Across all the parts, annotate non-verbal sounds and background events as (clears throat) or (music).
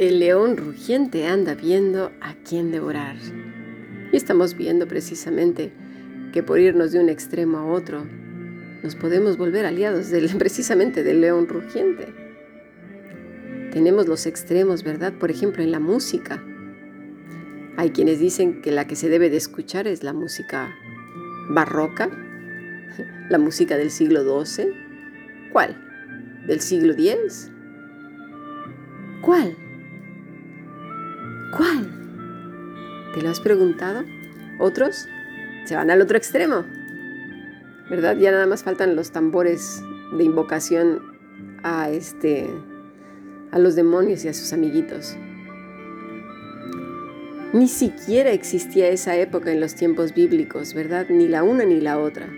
El león rugiente anda viendo a quién devorar. Y estamos viendo precisamente que por irnos de un extremo a otro, nos podemos volver aliados (laughs) precisamente del león rugiente. Tenemos los extremos, ¿verdad? Por ejemplo, en la música. Hay quienes dicen que la que se debe de escuchar es la música barroca, (laughs) la música del siglo XII. ¿Cuál? ¿Del siglo X? ¿Cuál? ¿Cuál? ¿Te lo has preguntado? Otros se van al otro extremo, ¿verdad? Ya nada más faltan los tambores de invocación a este a los demonios y a sus amiguitos. Ni siquiera existía esa época en los tiempos bíblicos, ¿verdad? Ni la una ni la otra.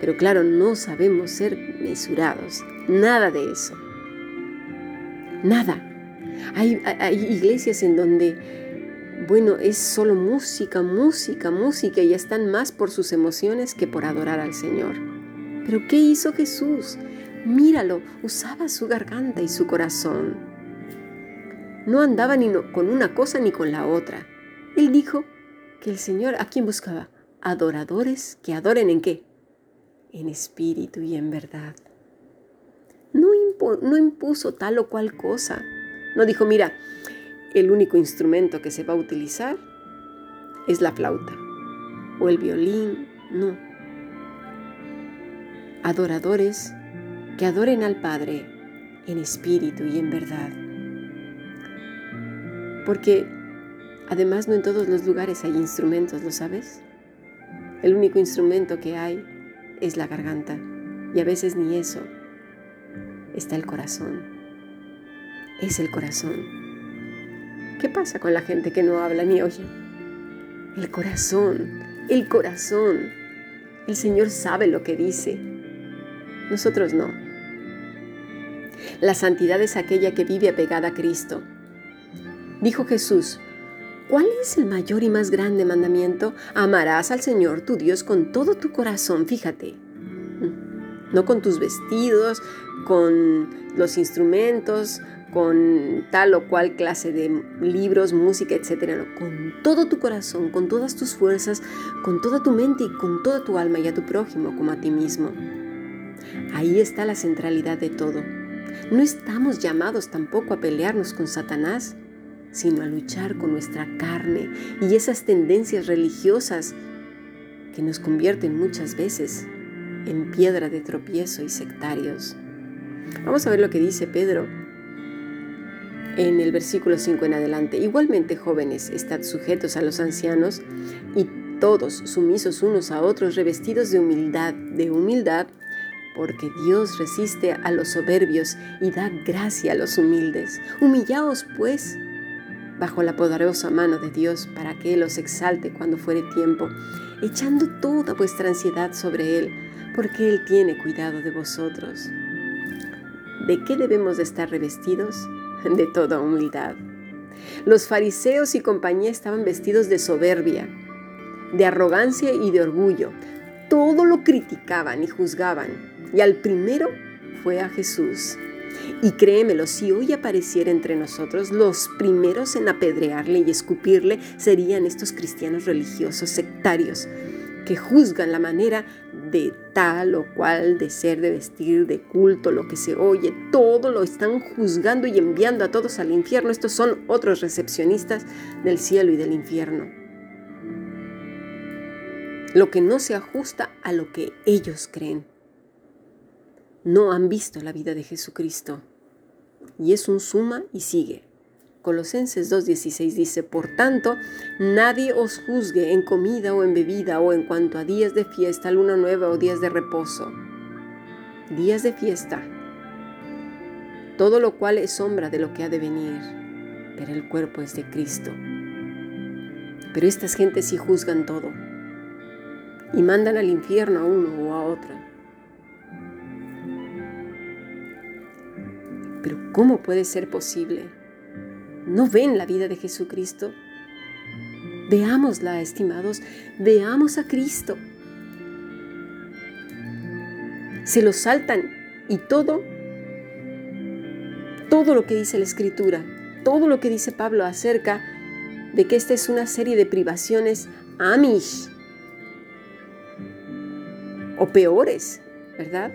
Pero claro, no sabemos ser mesurados. Nada de eso. Nada. Hay, iglesias en donde, bueno, es solo música, música, música y están más por sus emociones que por adorar al Señor. Pero ¿qué hizo Jesús? Míralo, usaba su garganta y su corazón. No andaba ni con una cosa ni con la otra. Él dijo que el Señor, ¿a quién buscaba? Adoradores que adoren en qué? En espíritu y en verdad. No impuso tal o cual cosa. No dijo, mira, el único instrumento que se va a utilizar es la flauta o el violín. No. Adoradores que adoren al Padre en espíritu y en verdad. Porque además no en todos los lugares hay instrumentos, ¿lo sabes? El único instrumento que hay es la garganta y a veces ni eso. Está el corazón. Es el corazón. ¿Qué pasa con la gente que no habla ni oye? El corazón, el corazón. El Señor sabe lo que dice. Nosotros no. La santidad es aquella que vive apegada a Cristo. Dijo Jesús, ¿cuál es el mayor y más grande mandamiento? Amarás al Señor tu Dios con todo tu corazón, fíjate. No con tus vestidos, con los instrumentos, con tal o cual clase de libros, música, etc. con todo tu corazón, con todas tus fuerzas, con toda tu mente y con toda tu alma y a tu prójimo como a ti mismo. Ahí está la centralidad de todo. No estamos llamados tampoco a pelearnos con Satanás, sino a luchar con nuestra carne y esas tendencias religiosas que nos convierten muchas veces en piedra de tropiezo y sectarios. Vamos a ver lo que dice Pedro en el versículo 5 en adelante. Igualmente, jóvenes, estad sujetos a los ancianos y todos sumisos unos a otros, revestidos de humildad, de humildad, porque Dios resiste a los soberbios y da gracia a los humildes. Humillaos, pues, bajo la poderosa mano de Dios, para que Él os exalte cuando fuere tiempo, echando toda vuestra ansiedad sobre Él, porque Él tiene cuidado de vosotros. ¿De qué debemos de estar revestidos? De toda humildad. Los fariseos y compañía estaban vestidos de soberbia, de arrogancia y de orgullo. Todo lo criticaban y juzgaban y al primero fue a Jesús. Y créemelo, si hoy apareciera entre nosotros, los primeros en apedrearle y escupirle serían estos cristianos religiosos sectarios que juzgan la manera de tal o cual, de ser, de vestir, de culto, lo que se oye, todo lo están juzgando y enviando a todos al infierno. Estos son otros recepcionistas del cielo y del infierno. Lo que no se ajusta a lo que ellos creen no han visto la vida de Jesucristo. Y es un suma y sigue. Colosenses 2.16 dice, Por tanto, nadie os juzgue en comida o en bebida o en cuanto a días de fiesta, luna nueva o días de reposo. Días de fiesta. Todo lo cual es sombra de lo que ha de venir, pero el cuerpo es de Cristo. Pero estas gentes sí juzgan todo y mandan al infierno a uno o a otro. Pero ¿cómo puede ser posible? ¿No ven la vida de Jesucristo? Veámosla, estimados, veamos a Cristo. Se lo saltan y todo, todo lo que dice la Escritura, todo lo que dice Pablo acerca de que esta es una serie de privaciones amish o peores, ¿verdad?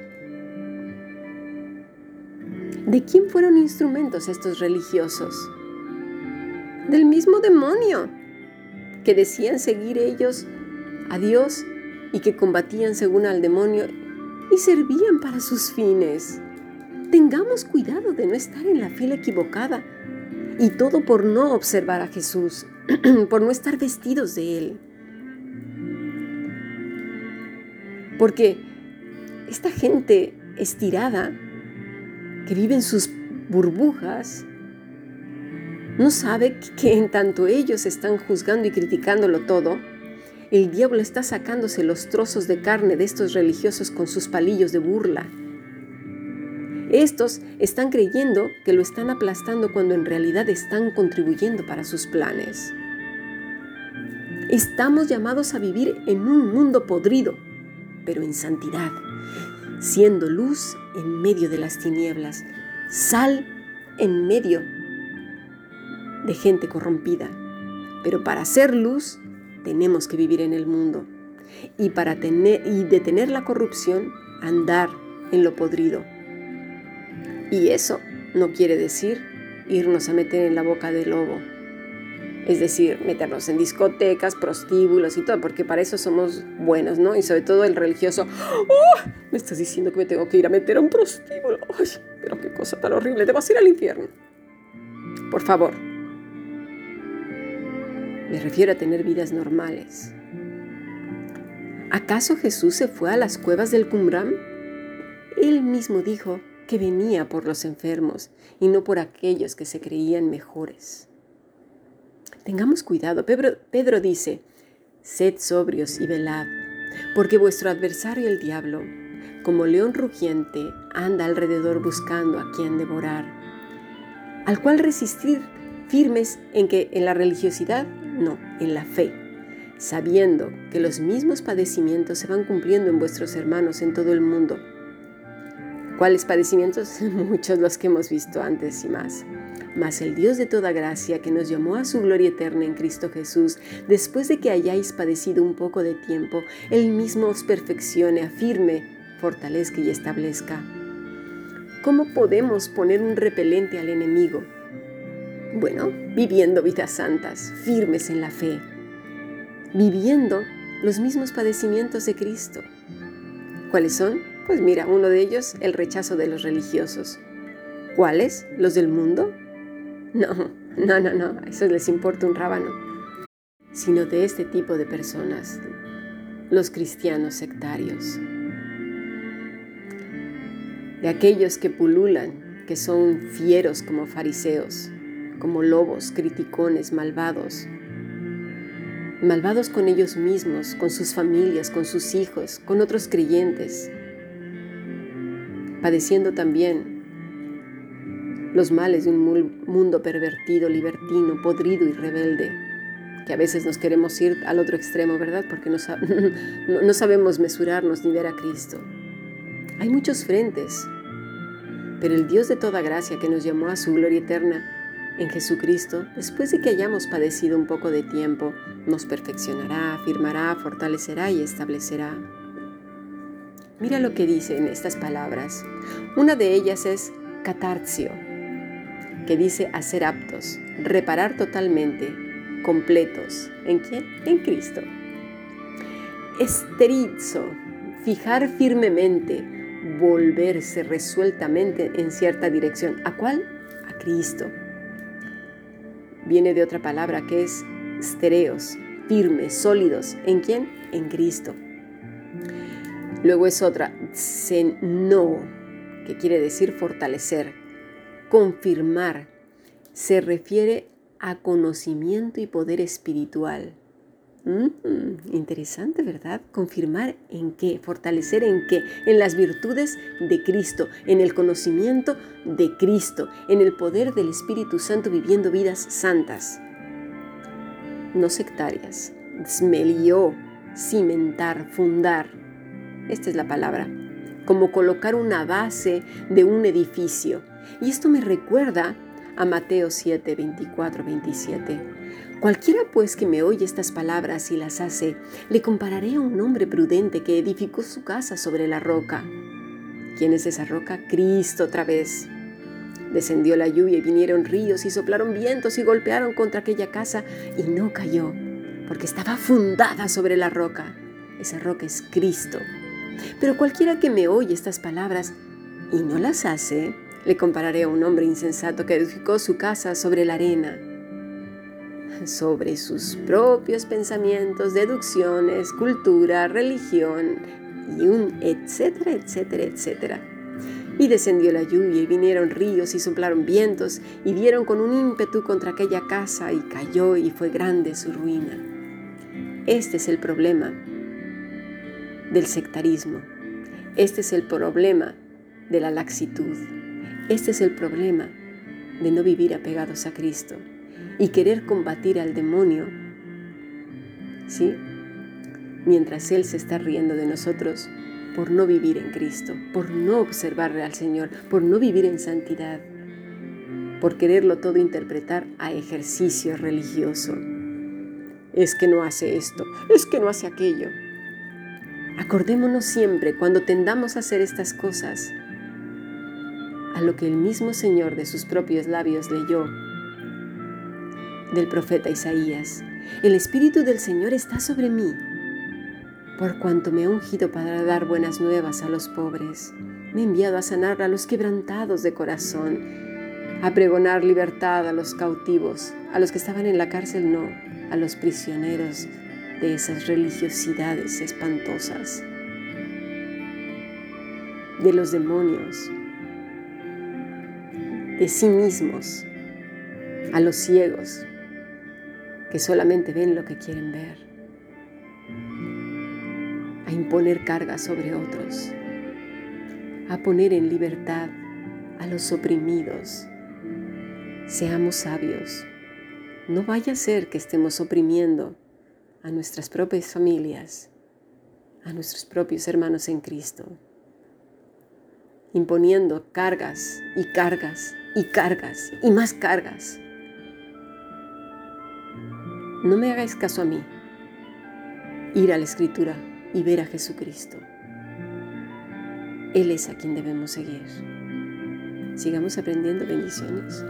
¿De quién fueron instrumentos estos religiosos? Del mismo demonio, que decían seguir ellos a Dios y que combatían según al demonio y servían para sus fines. Tengamos cuidado de no estar en la fila equivocada y todo por no observar a Jesús, (clears throat) por no estar vestidos de Él. Porque esta gente estirada, que vive en sus burbujas, no sabe que en tanto ellos están juzgando y criticándolo todo, el diablo está sacándose los trozos de carne de estos religiosos con sus palillos de burla. Estos están creyendo que lo están aplastando cuando en realidad están contribuyendo para sus planes. Estamos llamados a vivir en un mundo podrido, pero en santidad, siendo luz en medio de las tinieblas, sal en medio de gente corrompida. Pero para ser luz tenemos que vivir en el mundo. Y para detener la corrupción, andar en lo podrido. Y eso no quiere decir irnos a meter en la boca del lobo. Es decir, meternos en discotecas, prostíbulos y todo, porque para eso somos buenos, ¿no? Y sobre todo el religioso, ¡Oh! Me estás diciendo que me tengo que ir a meter a un prostíbulo. ¡Ay, pero qué cosa tan horrible! Te vas a ir al infierno. Por favor. Me refiero a tener vidas normales. ¿Acaso Jesús se fue a las cuevas del Qumran? Él mismo dijo que venía por los enfermos y no por aquellos que se creían mejores. Tengamos cuidado. Pedro, Pedro dice, sed sobrios y velad, porque vuestro adversario el diablo, como león rugiente, anda alrededor buscando a quien devorar, al cual resistir firmes en que en la religiosidad, en la fe, sabiendo que los mismos padecimientos se van cumpliendo en vuestros hermanos en todo el mundo. ¿Cuáles padecimientos? (laughs) Muchos los que hemos visto antes y más. Mas el Dios de toda gracia, que nos llamó a su gloria eterna en Cristo Jesús, después de que hayáis padecido un poco de tiempo, Él mismo os perfeccione, afirme, fortalezca y establezca. ¿Cómo podemos poner un repelente al enemigo? Bueno, viviendo vidas santas, firmes en la fe, viviendo los mismos padecimientos de Cristo. ¿Cuáles son? Pues mira, uno de ellos, el rechazo de los religiosos. ¿Cuáles? ¿Los del mundo? No, no, no, no, eso les importa un rábano. Sino de este tipo de personas, los cristianos sectarios. De aquellos que pululan, que son fieros como fariseos, como lobos, criticones, malvados. Malvados con ellos mismos, con sus familias, con sus hijos, con otros creyentes. Padeciendo también los males de un mundo pervertido, libertino, podrido y rebelde, que a veces nos queremos ir al otro extremo, ¿verdad? Porque (laughs) no, sabemos mesurarnos ni ver a Cristo. Hay muchos frentes, pero el Dios de toda gracia que nos llamó a su gloria eterna en Jesucristo, después de que hayamos padecido un poco de tiempo, nos perfeccionará, afirmará, fortalecerá y establecerá. Mira lo que dice en estas palabras. Una de ellas es catarzio, que dice hacer aptos, reparar totalmente, completos. ¿En quién? En Cristo. Esterizo, fijar firmemente, volverse resueltamente en cierta dirección. ¿A cuál? A Cristo. Viene de otra palabra que es stereos, firmes, sólidos. ¿En quién? En Cristo. Luego es otra, no, que quiere decir fortalecer, Confirmar se refiere a conocimiento y poder espiritual. Interesante, ¿verdad? Confirmar en qué, fortalecer en qué, en las virtudes de Cristo, en el conocimiento de Cristo, en el poder del Espíritu Santo viviendo vidas santas, no sectarias. Smelió, cimentar, fundar. Esta es la palabra. Como colocar una base de un edificio y esto me recuerda a Mateo 7, 24, 27. Cualquiera pues que me oye estas palabras y las hace, le compararé a un hombre prudente que edificó su casa sobre la roca. ¿Quién es esa roca? Cristo otra vez. Descendió la lluvia y vinieron ríos y soplaron vientos y golpearon contra aquella casa y no cayó, porque estaba fundada sobre la roca. Esa roca es Cristo. Pero cualquiera que me oye estas palabras y no las hace, le compararé a un hombre insensato que edificó su casa sobre la arena, sobre sus propios pensamientos, deducciones, cultura, religión y un etcétera, etcétera, etcétera. Y descendió la lluvia y vinieron ríos y soplaron vientos y dieron con un ímpetu contra aquella casa y cayó y fue grande su ruina. Este es el problema del sectarismo. Este es el problema de la laxitud. Este es el problema de no vivir apegados a Cristo y querer combatir al demonio, ¿sí? Mientras Él se está riendo de nosotros por no vivir en Cristo, por no observarle al Señor, por no vivir en santidad, por quererlo todo interpretar a ejercicio religioso. Es que no hace esto, es que no hace aquello. Acordémonos siempre cuando tendamos a hacer estas cosas a lo que el mismo Señor de sus propios labios leyó del profeta Isaías. El Espíritu del Señor está sobre mí, por cuanto me ha ungido para dar buenas nuevas a los pobres. Me ha enviado a sanar a los quebrantados de corazón, a pregonar libertad a los cautivos, a los que estaban en la cárcel no, a los prisioneros de esas religiosidades espantosas, de los demonios, de sí mismos, a los ciegos que solamente ven lo que quieren ver, a imponer cargas sobre otros, a poner en libertad a los oprimidos. Seamos sabios. No vaya a ser que estemos oprimiendo a nuestras propias familias, a nuestros propios hermanos en Cristo, imponiendo cargas y cargas y cargas y más cargas. No me hagáis caso a mí. Ir a la escritura y ver a Jesucristo. Él es a quien debemos seguir. Sigamos aprendiendo bendiciones.